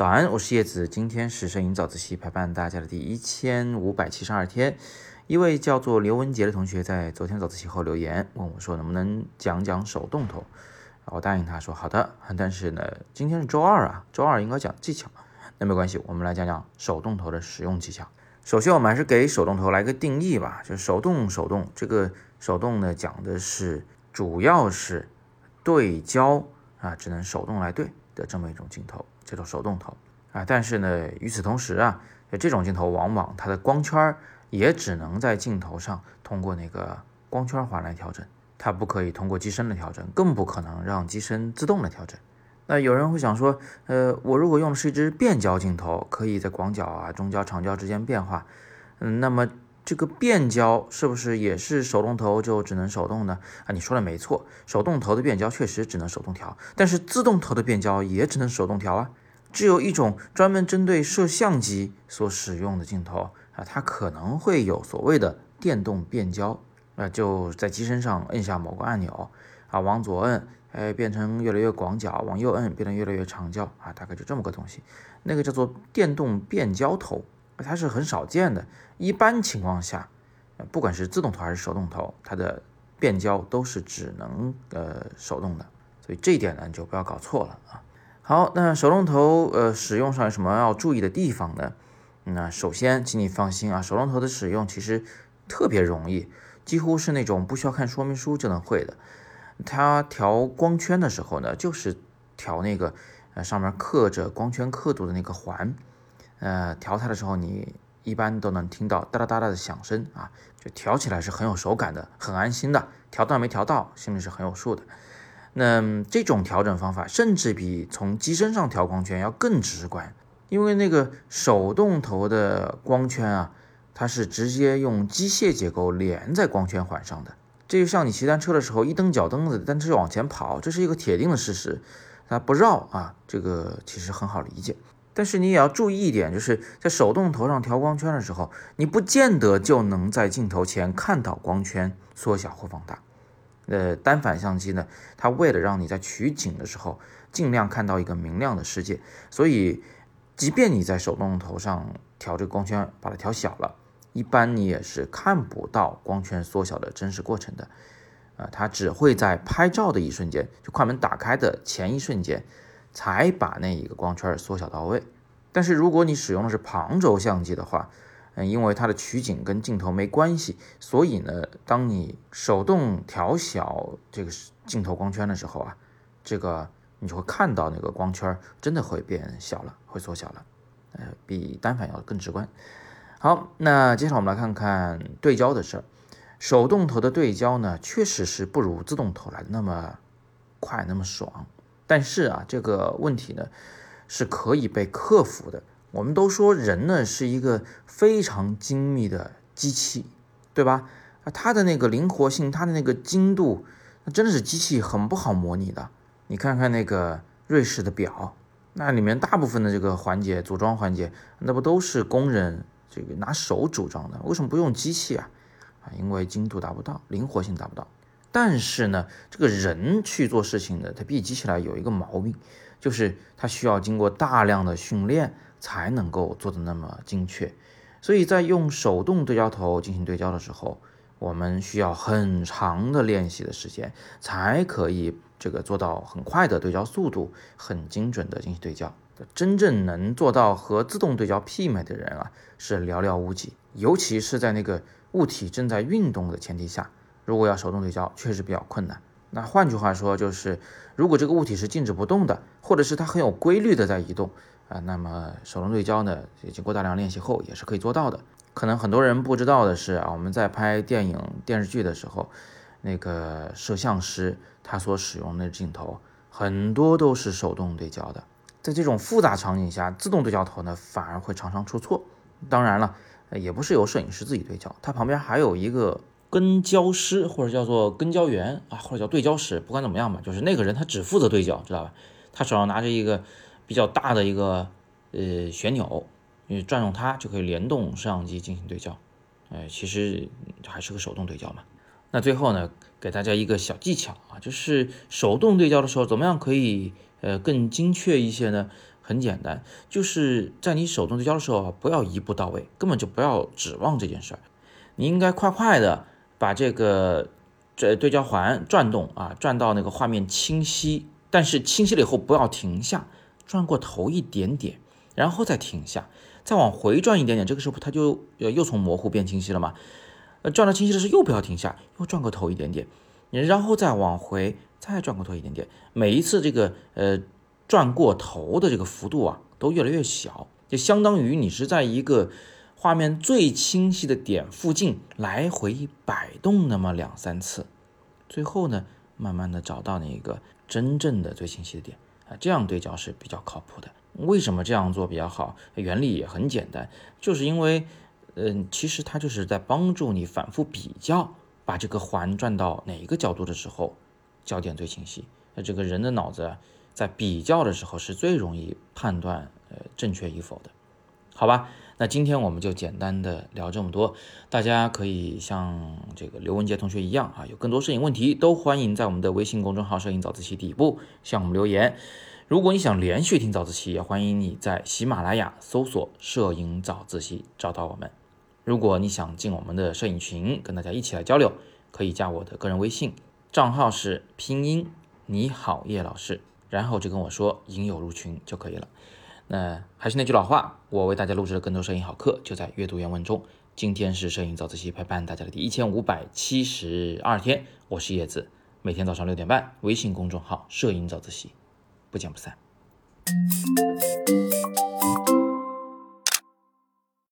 早安，我是叶子。今天是摄影早自习陪伴大家的第一千五百七十二天。一位叫做刘文杰的同学在昨天早自习后留言问我说：“能不能讲讲手动头？”我答应他说：“好的。”但是呢，今天是周二啊，周二应该讲技巧。那没关系，我们来讲讲手动头的使用技巧。首先，我们还是给手动头来个定义吧。就手动，手动这个手动呢，讲的是主要是对焦啊，只能手动来对的这么一种镜头。这种手动头啊，但是呢，与此同时啊，这种镜头往往它的光圈也只能在镜头上通过那个光圈环来调整，它不可以通过机身的调整，更不可能让机身自动的调整。那有人会想说，呃，我如果用的是一支变焦镜头，可以在广角啊、中焦、长焦之间变化，嗯，那么这个变焦是不是也是手动头就只能手动呢？啊，你说的没错，手动头的变焦确实只能手动调，但是自动头的变焦也只能手动调啊。只有一种专门针对摄像机所使用的镜头啊，它可能会有所谓的电动变焦啊，就在机身上摁下某个按钮啊，往左摁，哎，变成越来越广角；往右摁，变成越来越长焦啊，大概就这么个东西。那个叫做电动变焦头，它是很少见的。一般情况下，不管是自动头还是手动头，它的变焦都是只能呃手动的，所以这一点呢，你就不要搞错了啊。好，那手动头呃使用上有什么要注意的地方呢？那首先，请你放心啊，手动头的使用其实特别容易，几乎是那种不需要看说明书就能会的。它调光圈的时候呢，就是调那个呃上面刻着光圈刻度的那个环，呃调它的时候，你一般都能听到哒哒哒哒的响声啊，就调起来是很有手感的，很安心的。调到没调到，心里是很有数的。那这种调整方法甚至比从机身上调光圈要更直观，因为那个手动头的光圈啊，它是直接用机械结构连在光圈环上的。这就像你骑单车的时候，一蹬脚蹬子，单车往前跑，这是一个铁定的事实，它不绕啊，这个其实很好理解。但是你也要注意一点，就是在手动头上调光圈的时候，你不见得就能在镜头前看到光圈缩小或放大。呃，单反相机呢，它为了让你在取景的时候尽量看到一个明亮的世界，所以即便你在手动头上调这个光圈，把它调小了，一般你也是看不到光圈缩小的真实过程的。啊，它只会在拍照的一瞬间，就快门打开的前一瞬间，才把那一个光圈缩小到位。但是如果你使用的是旁轴相机的话，因为它的取景跟镜头没关系，所以呢，当你手动调小这个镜头光圈的时候啊，这个你就会看到那个光圈真的会变小了，会缩小了，呃，比单反要更直观。好，那接下来我们来看看对焦的事儿。手动头的对焦呢，确实是不如自动头来的那么快，那么爽。但是啊，这个问题呢，是可以被克服的。我们都说人呢是一个非常精密的机器，对吧？啊，它的那个灵活性，它的那个精度，那真的是机器很不好模拟的。你看看那个瑞士的表，那里面大部分的这个环节组装环节，那不都是工人这个拿手组装的？为什么不用机器啊？啊，因为精度达不到，灵活性达不到。但是呢，这个人去做事情呢，它比机器来有一个毛病，就是它需要经过大量的训练。才能够做的那么精确，所以在用手动对焦头进行对焦的时候，我们需要很长的练习的时间，才可以这个做到很快的对焦速度，很精准的进行对焦。真正能做到和自动对焦媲美的人啊，是寥寥无几，尤其是在那个物体正在运动的前提下，如果要手动对焦，确实比较困难。那换句话说，就是如果这个物体是静止不动的，或者是它很有规律的在移动。啊，那么手动对焦呢，经过大量练习后也是可以做到的。可能很多人不知道的是啊，我们在拍电影电视剧的时候，那个摄像师他所使用的镜头很多都是手动对焦的。在这种复杂场景下，自动对焦头呢反而会常常出错。当然了，也不是由摄影师自己对焦，他旁边还有一个跟焦师或者叫做跟焦员啊，或者叫对焦师，不管怎么样吧，就是那个人他只负责对焦，知道吧？他手上拿着一个。比较大的一个呃旋钮，你转动它就可以联动摄像机进行对焦，哎，其实还是个手动对焦嘛。那最后呢，给大家一个小技巧啊，就是手动对焦的时候，怎么样可以呃更精确一些呢？很简单，就是在你手动对焦的时候啊，不要一步到位，根本就不要指望这件事儿。你应该快快的把这个这对焦环转动啊，转到那个画面清晰，但是清晰了以后不要停下，转过头一点点，然后再停下，再往回转一点点，这个时候它就又从模糊变清晰了嘛。呃，转到清晰的时候又不要停下，又转过头一点点，然后再往回再转过头一点点，每一次这个呃转过头的这个幅度啊都越来越小，就相当于你是在一个。画面最清晰的点附近来回摆动那么两三次，最后呢，慢慢的找到那个真正的最清晰的点啊，这样对焦是比较靠谱的。为什么这样做比较好？原理也很简单，就是因为，嗯，其实它就是在帮助你反复比较，把这个环转到哪一个角度的时候，焦点最清晰。那这个人的脑子在比较的时候是最容易判断呃正确与否的，好吧？那今天我们就简单的聊这么多，大家可以像这个刘文杰同学一样啊，有更多摄影问题都欢迎在我们的微信公众号“摄影早自习”底部向我们留言。如果你想连续听早自习，也欢迎你在喜马拉雅搜索“摄影早自习”找到我们。如果你想进我们的摄影群，跟大家一起来交流，可以加我的个人微信，账号是拼音你好叶老师，然后就跟我说“引友入群”就可以了。那还是那句老话，我为大家录制的更多摄影好课，就在阅读原文中。今天是摄影早自习陪伴大家的第一千五百七十二天，我是叶子，每天早上六点半，微信公众号“摄影早自习”，不见不散。